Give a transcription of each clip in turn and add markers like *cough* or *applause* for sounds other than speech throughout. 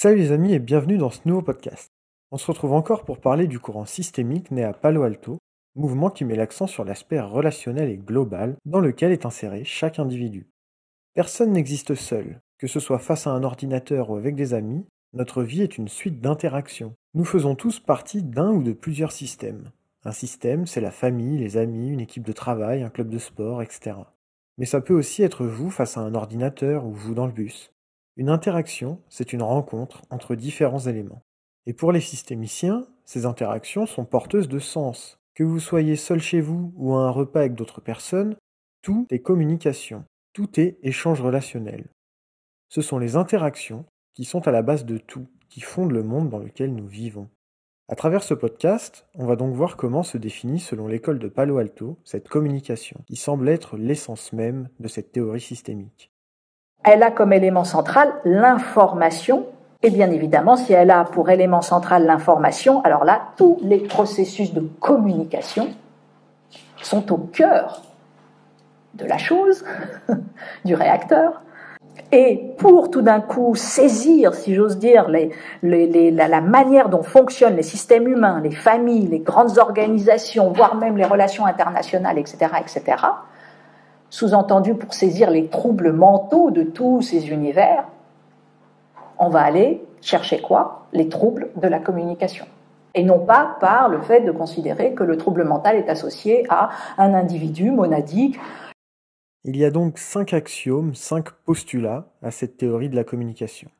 Salut les amis et bienvenue dans ce nouveau podcast. On se retrouve encore pour parler du courant systémique né à Palo Alto, mouvement qui met l'accent sur l'aspect relationnel et global dans lequel est inséré chaque individu. Personne n'existe seul, que ce soit face à un ordinateur ou avec des amis, notre vie est une suite d'interactions. Nous faisons tous partie d'un ou de plusieurs systèmes. Un système, c'est la famille, les amis, une équipe de travail, un club de sport, etc. Mais ça peut aussi être vous face à un ordinateur ou vous dans le bus. Une interaction, c'est une rencontre entre différents éléments. Et pour les systémiciens, ces interactions sont porteuses de sens. Que vous soyez seul chez vous ou à un repas avec d'autres personnes, tout est communication, tout est échange relationnel. Ce sont les interactions qui sont à la base de tout, qui fondent le monde dans lequel nous vivons. À travers ce podcast, on va donc voir comment se définit selon l'école de Palo Alto cette communication, qui semble être l'essence même de cette théorie systémique. Elle a comme élément central l'information. Et bien évidemment, si elle a pour élément central l'information, alors là, tous les processus de communication sont au cœur de la chose, *laughs* du réacteur. Et pour tout d'un coup saisir, si j'ose dire, la, la, manière dont fonctionnent les systèmes humains, les familles, les grandes organisations, voire même les relations internationales, etc., etc., sous-entendu pour saisir les troubles mentaux de tous ces univers, on va aller chercher quoi? Les troubles de la communication. Et non pas par le fait de considérer que le trouble mental est associé à un individu monadique. Il y a donc cinq axiomes, cinq postulats à cette théorie de la communication.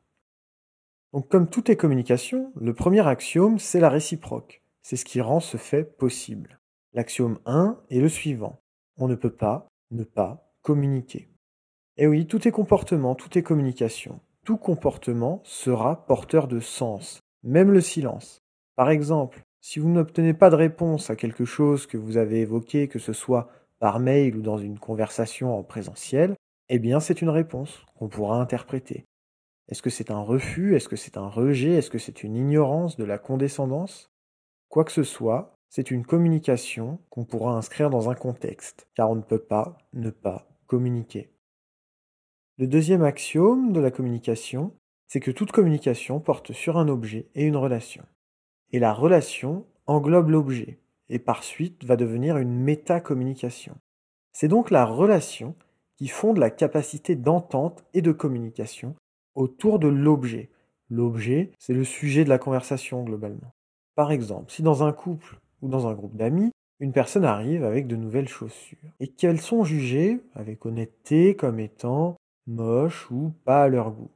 Donc comme tout est communication, le premier axiome, c'est la réciproque. C'est ce qui rend ce fait possible. L'axiome 1 est le suivant. On ne peut pas, ne pas communiquer. Et eh oui, tout est comportement, tout est communication. Tout comportement sera porteur de sens, même le silence. Par exemple, si vous n'obtenez pas de réponse à quelque chose que vous avez évoqué, que ce soit par mail ou dans une conversation en présentiel, eh bien c'est une réponse qu'on pourra interpréter. Est-ce que c'est un refus? Est-ce que c'est un rejet? Est-ce que c'est une ignorance de la condescendance? Quoi que ce soit, c'est une communication qu'on pourra inscrire dans un contexte, car on ne peut pas ne pas communiquer. Le deuxième axiome de la communication, c'est que toute communication porte sur un objet et une relation. Et la relation englobe l'objet, et par suite va devenir une métacommunication. C'est donc la relation qui fonde la capacité d'entente et de communication autour de l'objet. L'objet, c'est le sujet de la conversation globalement. Par exemple, si dans un couple, ou dans un groupe d'amis, une personne arrive avec de nouvelles chaussures et qu'elles sont jugées avec honnêteté comme étant moches ou pas à leur goût.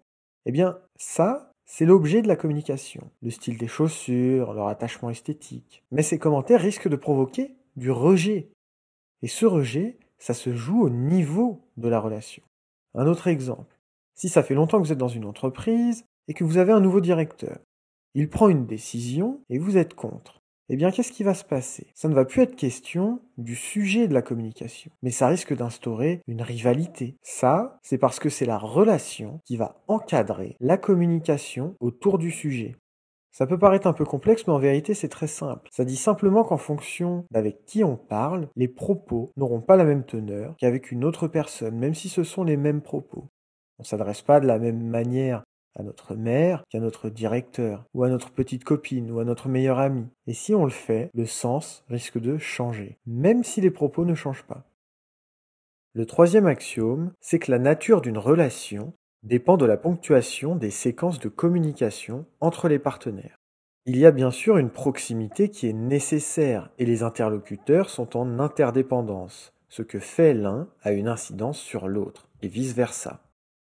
Eh bien, ça, c'est l'objet de la communication, le style des chaussures, leur attachement esthétique. Mais ces commentaires risquent de provoquer du rejet. Et ce rejet, ça se joue au niveau de la relation. Un autre exemple. Si ça fait longtemps que vous êtes dans une entreprise et que vous avez un nouveau directeur, il prend une décision et vous êtes contre eh bien qu'est-ce qui va se passer? Ça ne va plus être question du sujet de la communication, mais ça risque d'instaurer une rivalité. Ça, c'est parce que c'est la relation qui va encadrer la communication autour du sujet. Ça peut paraître un peu complexe, mais en vérité c'est très simple. Ça dit simplement qu'en fonction d'avec qui on parle, les propos n'auront pas la même teneur qu'avec une autre personne, même si ce sont les mêmes propos. On ne s'adresse pas de la même manière à notre mère qu'à notre directeur, ou à notre petite copine, ou à notre meilleur ami. Et si on le fait, le sens risque de changer, même si les propos ne changent pas. Le troisième axiome, c'est que la nature d'une relation dépend de la ponctuation des séquences de communication entre les partenaires. Il y a bien sûr une proximité qui est nécessaire et les interlocuteurs sont en interdépendance. Ce que fait l'un a une incidence sur l'autre et vice-versa.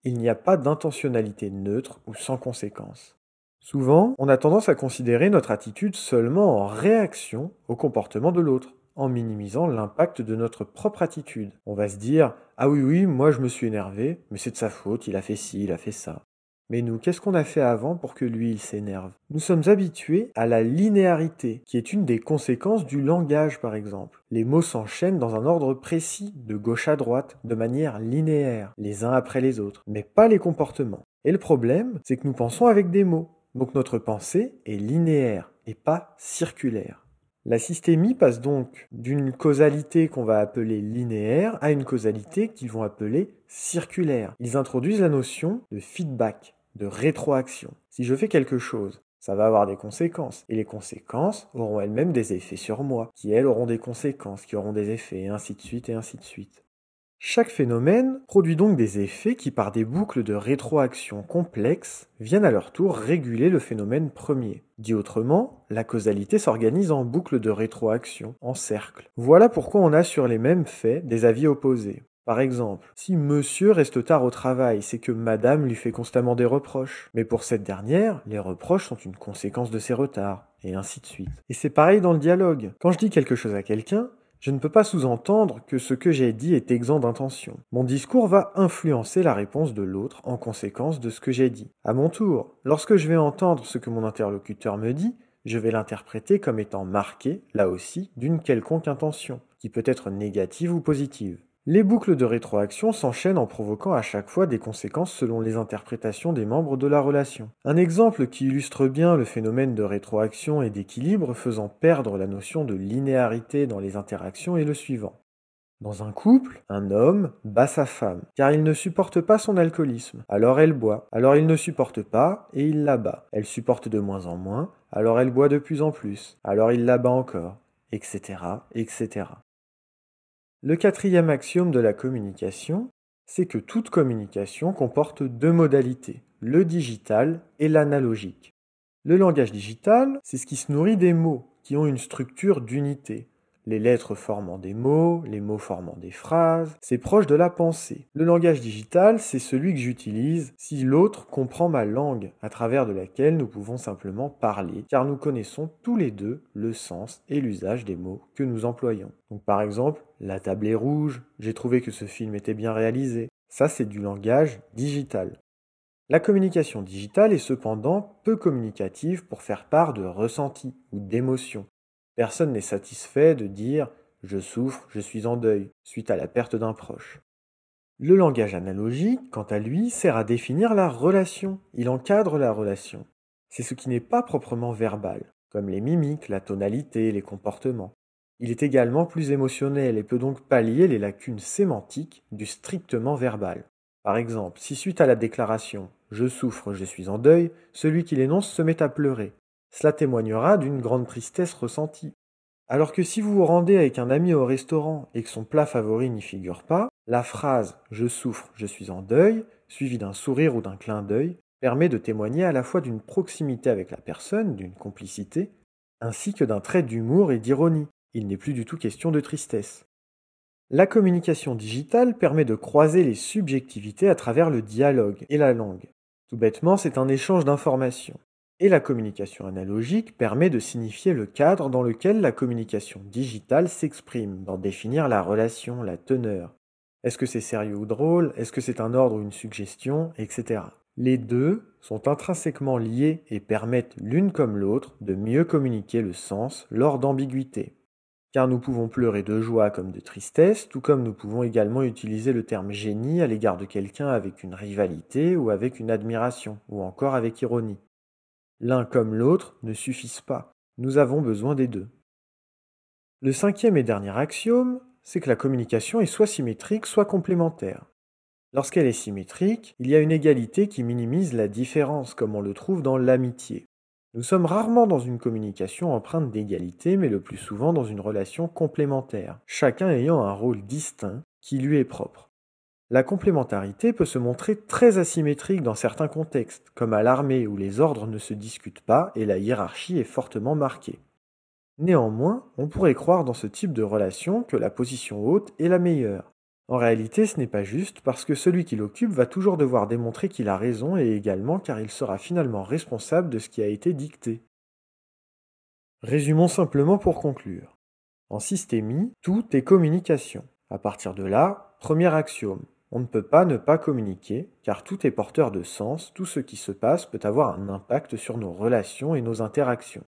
Il n'y a pas d'intentionnalité neutre ou sans conséquence. Souvent, on a tendance à considérer notre attitude seulement en réaction au comportement de l'autre, en minimisant l'impact de notre propre attitude. On va se dire Ah oui, oui, moi je me suis énervé, mais c'est de sa faute, il a fait ci, il a fait ça. Mais nous, qu'est-ce qu'on a fait avant pour que lui, il s'énerve? Nous sommes habitués à la linéarité, qui est une des conséquences du langage, par exemple. Les mots s'enchaînent dans un ordre précis, de gauche à droite, de manière linéaire, les uns après les autres, mais pas les comportements. Et le problème, c'est que nous pensons avec des mots. Donc notre pensée est linéaire et pas circulaire. La systémie passe donc d'une causalité qu'on va appeler linéaire à une causalité qu'ils vont appeler circulaire. Ils introduisent la notion de feedback de rétroaction. Si je fais quelque chose, ça va avoir des conséquences. Et les conséquences auront elles-mêmes des effets sur moi, qui elles auront des conséquences, qui auront des effets, et ainsi de suite, et ainsi de suite. Chaque phénomène produit donc des effets qui, par des boucles de rétroaction complexes, viennent à leur tour réguler le phénomène premier. Dit autrement, la causalité s'organise en boucles de rétroaction, en cercle. Voilà pourquoi on a sur les mêmes faits des avis opposés. Par exemple, si monsieur reste tard au travail, c'est que madame lui fait constamment des reproches. Mais pour cette dernière, les reproches sont une conséquence de ses retards, et ainsi de suite. Et c'est pareil dans le dialogue. Quand je dis quelque chose à quelqu'un, je ne peux pas sous-entendre que ce que j'ai dit est exempt d'intention. Mon discours va influencer la réponse de l'autre en conséquence de ce que j'ai dit. À mon tour, lorsque je vais entendre ce que mon interlocuteur me dit, je vais l'interpréter comme étant marqué, là aussi, d'une quelconque intention, qui peut être négative ou positive. Les boucles de rétroaction s'enchaînent en provoquant à chaque fois des conséquences selon les interprétations des membres de la relation. Un exemple qui illustre bien le phénomène de rétroaction et d'équilibre faisant perdre la notion de linéarité dans les interactions est le suivant. Dans un couple, un homme bat sa femme, car il ne supporte pas son alcoolisme. Alors elle boit. Alors il ne supporte pas, et il la bat. Elle supporte de moins en moins, alors elle boit de plus en plus. Alors il la bat encore, etc., etc. Le quatrième axiome de la communication, c'est que toute communication comporte deux modalités, le digital et l'analogique. Le langage digital, c'est ce qui se nourrit des mots, qui ont une structure d'unité les lettres formant des mots, les mots formant des phrases, c'est proche de la pensée. Le langage digital, c'est celui que j'utilise si l'autre comprend ma langue, à travers de laquelle nous pouvons simplement parler, car nous connaissons tous les deux le sens et l'usage des mots que nous employons. Donc par exemple, la table est rouge, j'ai trouvé que ce film était bien réalisé. Ça, c'est du langage digital. La communication digitale est cependant peu communicative pour faire part de ressentis ou d'émotions. Personne n'est satisfait de dire je souffre, je suis en deuil, suite à la perte d'un proche. Le langage analogique, quant à lui, sert à définir la relation, il encadre la relation. C'est ce qui n'est pas proprement verbal, comme les mimiques, la tonalité, les comportements. Il est également plus émotionnel et peut donc pallier les lacunes sémantiques du strictement verbal. Par exemple, si suite à la déclaration Je souffre, je suis en deuil, celui qui l'énonce se met à pleurer, cela témoignera d'une grande tristesse ressentie. Alors que si vous vous rendez avec un ami au restaurant et que son plat favori n'y figure pas, la phrase Je souffre, je suis en deuil, suivie d'un sourire ou d'un clin d'œil, permet de témoigner à la fois d'une proximité avec la personne, d'une complicité, ainsi que d'un trait d'humour et d'ironie. Il n'est plus du tout question de tristesse. La communication digitale permet de croiser les subjectivités à travers le dialogue et la langue. Tout bêtement, c'est un échange d'informations. Et la communication analogique permet de signifier le cadre dans lequel la communication digitale s'exprime, d'en définir la relation, la teneur. Est-ce que c'est sérieux ou drôle? Est-ce que c'est un ordre ou une suggestion? Etc. Les deux sont intrinsèquement liés et permettent l'une comme l'autre de mieux communiquer le sens lors d'ambiguïté. Car nous pouvons pleurer de joie comme de tristesse, tout comme nous pouvons également utiliser le terme génie à l'égard de quelqu'un avec une rivalité ou avec une admiration, ou encore avec ironie. L'un comme l'autre ne suffisent pas. Nous avons besoin des deux. Le cinquième et dernier axiome, c'est que la communication est soit symétrique, soit complémentaire. Lorsqu'elle est symétrique, il y a une égalité qui minimise la différence, comme on le trouve dans l'amitié. Nous sommes rarement dans une communication empreinte d'égalité, mais le plus souvent dans une relation complémentaire, chacun ayant un rôle distinct qui lui est propre. La complémentarité peut se montrer très asymétrique dans certains contextes, comme à l'armée où les ordres ne se discutent pas et la hiérarchie est fortement marquée. Néanmoins, on pourrait croire dans ce type de relation que la position haute est la meilleure. En réalité, ce n'est pas juste parce que celui qui l'occupe va toujours devoir démontrer qu'il a raison et également car il sera finalement responsable de ce qui a été dicté. Résumons simplement pour conclure. En systémie, tout est communication. À partir de là, premier axiome, on ne peut pas ne pas communiquer, car tout est porteur de sens, tout ce qui se passe peut avoir un impact sur nos relations et nos interactions.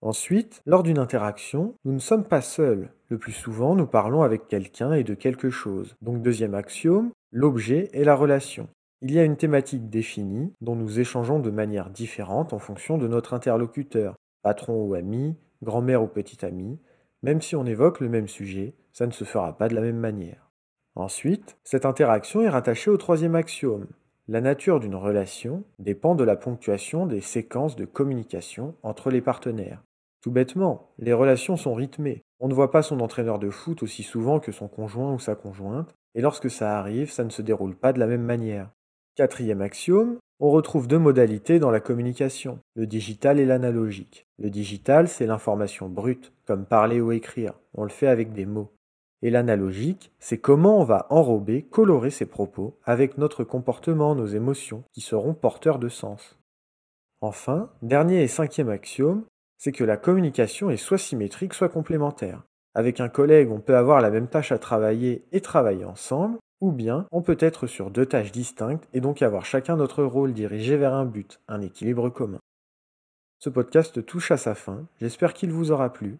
Ensuite, lors d'une interaction, nous ne sommes pas seuls. Le plus souvent, nous parlons avec quelqu'un et de quelque chose. Donc deuxième axiome, l'objet et la relation. Il y a une thématique définie dont nous échangeons de manière différente en fonction de notre interlocuteur, patron ou ami, grand-mère ou petit ami. Même si on évoque le même sujet, ça ne se fera pas de la même manière. Ensuite, cette interaction est rattachée au troisième axiome. La nature d'une relation dépend de la ponctuation des séquences de communication entre les partenaires. Tout bêtement, les relations sont rythmées. On ne voit pas son entraîneur de foot aussi souvent que son conjoint ou sa conjointe, et lorsque ça arrive, ça ne se déroule pas de la même manière. Quatrième axiome, on retrouve deux modalités dans la communication, le digital et l'analogique. Le digital, c'est l'information brute, comme parler ou écrire. On le fait avec des mots. Et l'analogique, c'est comment on va enrober, colorer ses propos avec notre comportement, nos émotions, qui seront porteurs de sens. Enfin, dernier et cinquième axiome, c'est que la communication est soit symétrique, soit complémentaire. Avec un collègue, on peut avoir la même tâche à travailler et travailler ensemble, ou bien on peut être sur deux tâches distinctes et donc avoir chacun notre rôle dirigé vers un but, un équilibre commun. Ce podcast touche à sa fin, j'espère qu'il vous aura plu